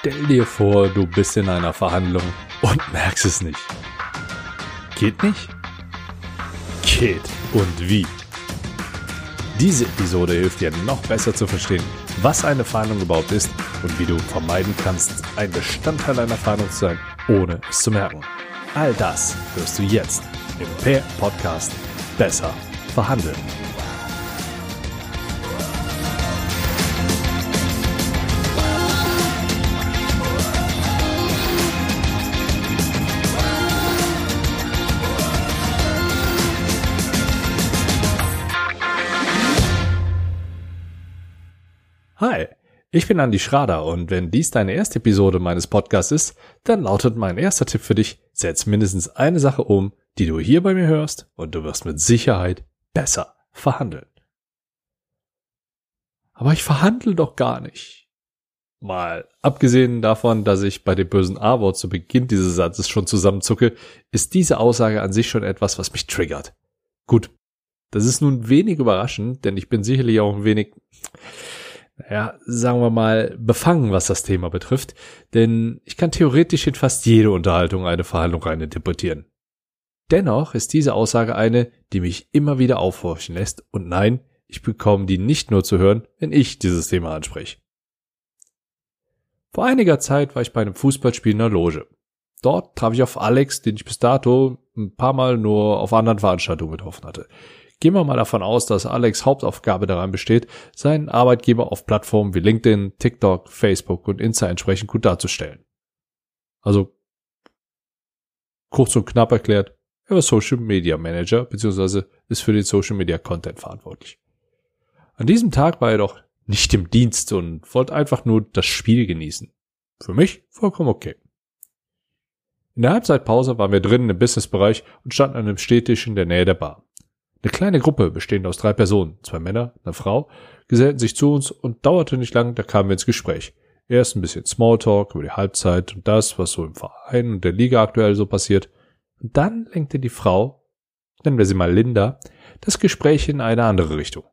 Stell dir vor, du bist in einer Verhandlung und merkst es nicht. Geht nicht? Geht. Und wie? Diese Episode hilft dir noch besser zu verstehen, was eine Verhandlung überhaupt ist und wie du vermeiden kannst, ein Bestandteil einer Verhandlung zu sein, ohne es zu merken. All das hörst du jetzt im Pair Podcast Besser verhandeln. Ich bin Andi Schrader und wenn dies deine erste Episode meines Podcasts ist, dann lautet mein erster Tipp für dich, setz mindestens eine Sache um, die du hier bei mir hörst und du wirst mit Sicherheit besser verhandeln. Aber ich verhandle doch gar nicht. Mal abgesehen davon, dass ich bei dem bösen A-Wort zu Beginn dieses Satzes schon zusammenzucke, ist diese Aussage an sich schon etwas, was mich triggert. Gut, das ist nun wenig überraschend, denn ich bin sicherlich auch ein wenig ja, sagen wir mal, befangen, was das Thema betrifft, denn ich kann theoretisch in fast jede Unterhaltung eine Verhandlung reininterpretieren. Dennoch ist diese Aussage eine, die mich immer wieder aufhorchen lässt und nein, ich bekomme die nicht nur zu hören, wenn ich dieses Thema anspreche. Vor einiger Zeit war ich bei einem Fußballspiel in der Loge. Dort traf ich auf Alex, den ich bis dato ein paar Mal nur auf anderen Veranstaltungen getroffen hatte. Gehen wir mal davon aus, dass Alex Hauptaufgabe daran besteht, seinen Arbeitgeber auf Plattformen wie LinkedIn, TikTok, Facebook und Insta entsprechend gut darzustellen. Also kurz und knapp erklärt, er war Social Media Manager bzw. ist für den Social Media Content verantwortlich. An diesem Tag war er doch nicht im Dienst und wollte einfach nur das Spiel genießen. Für mich vollkommen okay. In der Halbzeitpause waren wir drinnen im Businessbereich und standen an einem Stehtisch in der Nähe der Bar. Eine kleine Gruppe, bestehend aus drei Personen, zwei Männer, eine Frau, gesellten sich zu uns und dauerte nicht lang, da kamen wir ins Gespräch. Erst ein bisschen Smalltalk über die Halbzeit und das, was so im Verein und der Liga aktuell so passiert. Und dann lenkte die Frau, nennen wir sie mal Linda, das Gespräch in eine andere Richtung.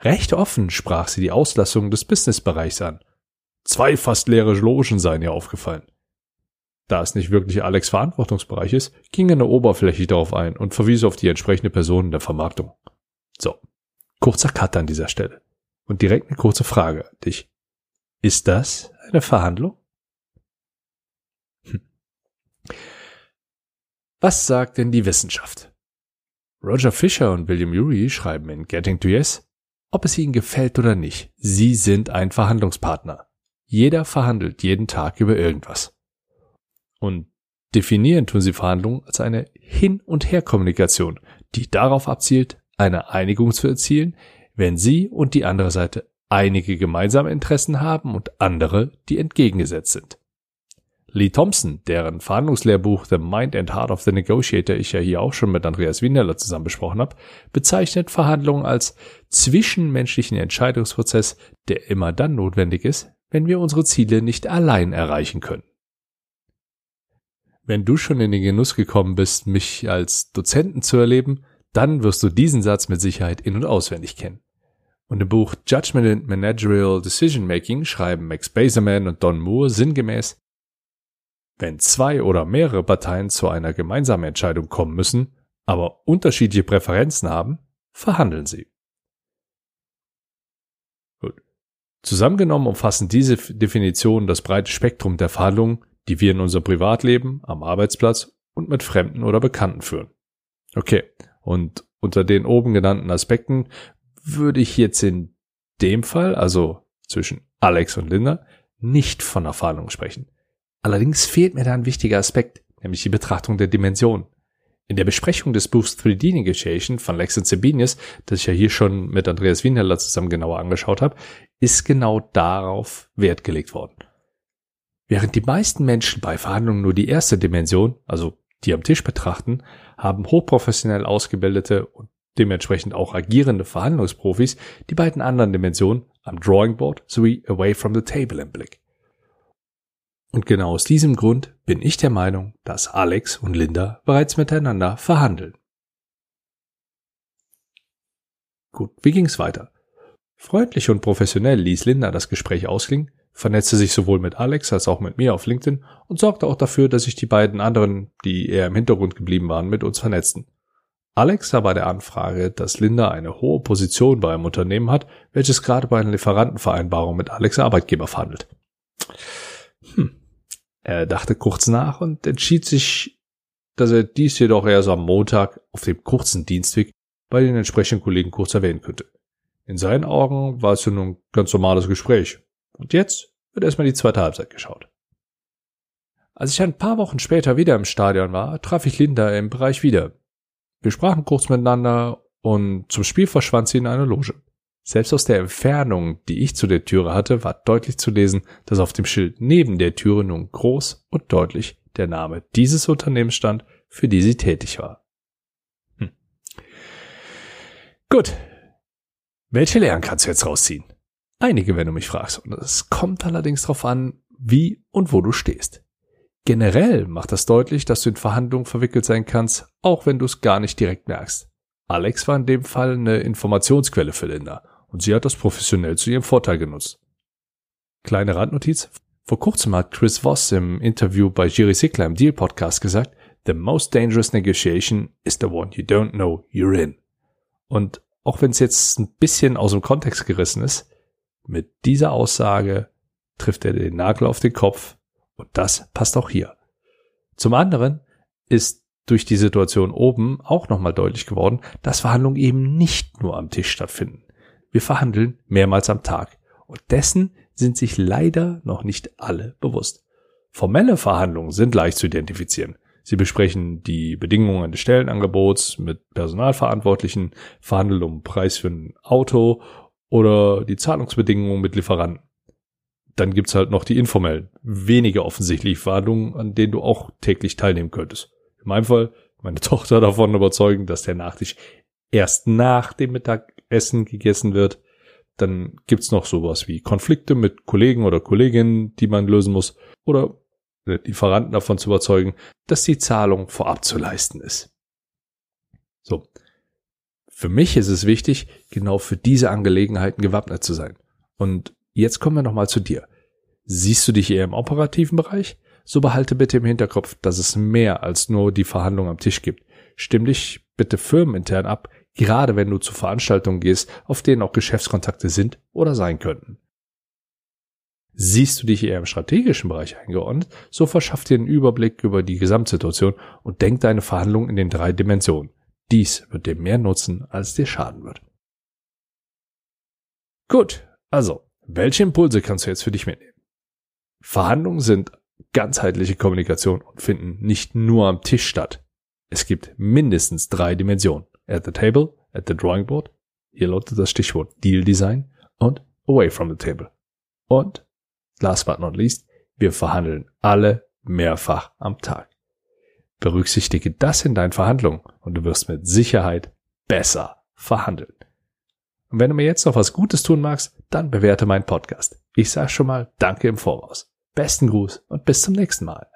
Recht offen sprach sie die Auslassung des Businessbereichs an. Zwei fast leere Logen seien ihr aufgefallen. Da es nicht wirklich Alex Verantwortungsbereich ist, ging er nur oberflächlich darauf ein und verwies auf die entsprechende Person in der Vermarktung. So, kurzer Cut an dieser Stelle. Und direkt eine kurze Frage an dich. Ist das eine Verhandlung? Hm. Was sagt denn die Wissenschaft? Roger Fisher und William Ury schreiben in Getting to Yes, ob es ihnen gefällt oder nicht, sie sind ein Verhandlungspartner. Jeder verhandelt jeden Tag über irgendwas. Und definieren tun sie Verhandlungen als eine Hin- und Herkommunikation, die darauf abzielt, eine Einigung zu erzielen, wenn sie und die andere Seite einige gemeinsame Interessen haben und andere, die entgegengesetzt sind. Lee Thompson, deren Verhandlungslehrbuch The Mind and Heart of the Negotiator ich ja hier auch schon mit Andreas Wienerler zusammen besprochen habe, bezeichnet Verhandlungen als zwischenmenschlichen Entscheidungsprozess, der immer dann notwendig ist, wenn wir unsere Ziele nicht allein erreichen können. Wenn du schon in den Genuss gekommen bist, mich als Dozenten zu erleben, dann wirst du diesen Satz mit Sicherheit in- und auswendig kennen. Und im Buch Judgment and Managerial Decision Making schreiben Max Baserman und Don Moore sinngemäß, wenn zwei oder mehrere Parteien zu einer gemeinsamen Entscheidung kommen müssen, aber unterschiedliche Präferenzen haben, verhandeln sie. Gut. Zusammengenommen umfassen diese Definitionen das breite Spektrum der Verhandlungen, die wir in unserem Privatleben, am Arbeitsplatz und mit Fremden oder Bekannten führen. Okay, und unter den oben genannten Aspekten würde ich jetzt in dem Fall, also zwischen Alex und Linda, nicht von Erfahrung sprechen. Allerdings fehlt mir da ein wichtiger Aspekt, nämlich die Betrachtung der Dimension. In der Besprechung des Buchs 3D Negotiation von Lex und Sabinius, das ich ja hier schon mit Andreas Wienerler zusammen genauer angeschaut habe, ist genau darauf Wert gelegt worden. Während die meisten Menschen bei Verhandlungen nur die erste Dimension, also die am Tisch betrachten, haben hochprofessionell ausgebildete und dementsprechend auch agierende Verhandlungsprofis die beiden anderen Dimensionen am Drawing Board sowie Away from the Table im Blick. Und genau aus diesem Grund bin ich der Meinung, dass Alex und Linda bereits miteinander verhandeln. Gut, wie ging's weiter? Freundlich und professionell ließ Linda das Gespräch ausklingen, vernetzte sich sowohl mit Alex als auch mit mir auf LinkedIn und sorgte auch dafür, dass sich die beiden anderen, die eher im Hintergrund geblieben waren, mit uns vernetzten. Alex sah bei der Anfrage, dass Linda eine hohe Position bei einem Unternehmen hat, welches gerade bei einer Lieferantenvereinbarung mit Alex Arbeitgeber verhandelt. Hm. Er dachte kurz nach und entschied sich, dass er dies jedoch erst am Montag auf dem kurzen Dienstweg bei den entsprechenden Kollegen kurz erwähnen könnte. In seinen Augen war es ja nun ein ganz normales Gespräch. Und jetzt wird erstmal die zweite Halbzeit geschaut. Als ich ein paar Wochen später wieder im Stadion war, traf ich Linda im Bereich wieder. Wir sprachen kurz miteinander und zum Spiel verschwand sie in eine Loge. Selbst aus der Entfernung, die ich zu der Türe hatte, war deutlich zu lesen, dass auf dem Schild neben der Türe nun groß und deutlich der Name dieses Unternehmens stand, für die sie tätig war. Hm. Gut. Welche Lehren kannst du jetzt rausziehen? Einige, wenn du mich fragst. Und es kommt allerdings darauf an, wie und wo du stehst. Generell macht das deutlich, dass du in Verhandlungen verwickelt sein kannst, auch wenn du es gar nicht direkt merkst. Alex war in dem Fall eine Informationsquelle für Linda und sie hat das professionell zu ihrem Vorteil genutzt. Kleine Randnotiz. Vor kurzem hat Chris Voss im Interview bei Jerry Sickler im Deal Podcast gesagt, The most dangerous negotiation is the one you don't know you're in. Und auch wenn es jetzt ein bisschen aus dem Kontext gerissen ist, mit dieser Aussage trifft er den Nagel auf den Kopf und das passt auch hier. Zum anderen ist durch die Situation oben auch nochmal deutlich geworden, dass Verhandlungen eben nicht nur am Tisch stattfinden. Wir verhandeln mehrmals am Tag und dessen sind sich leider noch nicht alle bewusst. Formelle Verhandlungen sind leicht zu identifizieren. Sie besprechen die Bedingungen des Stellenangebots mit Personalverantwortlichen, verhandeln um Preis für ein Auto oder die Zahlungsbedingungen mit Lieferanten dann gibt's halt noch die informellen, weniger offensichtlich Verhandlungen, an denen du auch täglich teilnehmen könntest. In meinem Fall meine Tochter davon überzeugen, dass der Nachtisch erst nach dem Mittagessen gegessen wird. Dann gibt's noch sowas wie Konflikte mit Kollegen oder Kolleginnen, die man lösen muss. Oder Lieferanten davon zu überzeugen, dass die Zahlung vorab zu leisten ist. So. Für mich ist es wichtig, genau für diese Angelegenheiten gewappnet zu sein. Und Jetzt kommen wir nochmal zu dir. Siehst du dich eher im operativen Bereich? So behalte bitte im Hinterkopf, dass es mehr als nur die Verhandlung am Tisch gibt. Stimm dich bitte firmenintern ab, gerade wenn du zu Veranstaltungen gehst, auf denen auch Geschäftskontakte sind oder sein könnten. Siehst du dich eher im strategischen Bereich eingeordnet, so verschaff dir einen Überblick über die Gesamtsituation und denk deine Verhandlungen in den drei Dimensionen. Dies wird dir mehr nutzen, als dir schaden wird. Gut, also welche Impulse kannst du jetzt für dich mitnehmen? Verhandlungen sind ganzheitliche Kommunikation und finden nicht nur am Tisch statt. Es gibt mindestens drei Dimensionen. At the table, at the drawing board, hier lautet das Stichwort Deal Design und away from the table. Und last but not least, wir verhandeln alle mehrfach am Tag. Berücksichtige das in deinen Verhandlungen und du wirst mit Sicherheit besser verhandeln. Und wenn du mir jetzt noch was Gutes tun magst, dann bewerte meinen Podcast. Ich sage schon mal Danke im Voraus. Besten Gruß und bis zum nächsten Mal.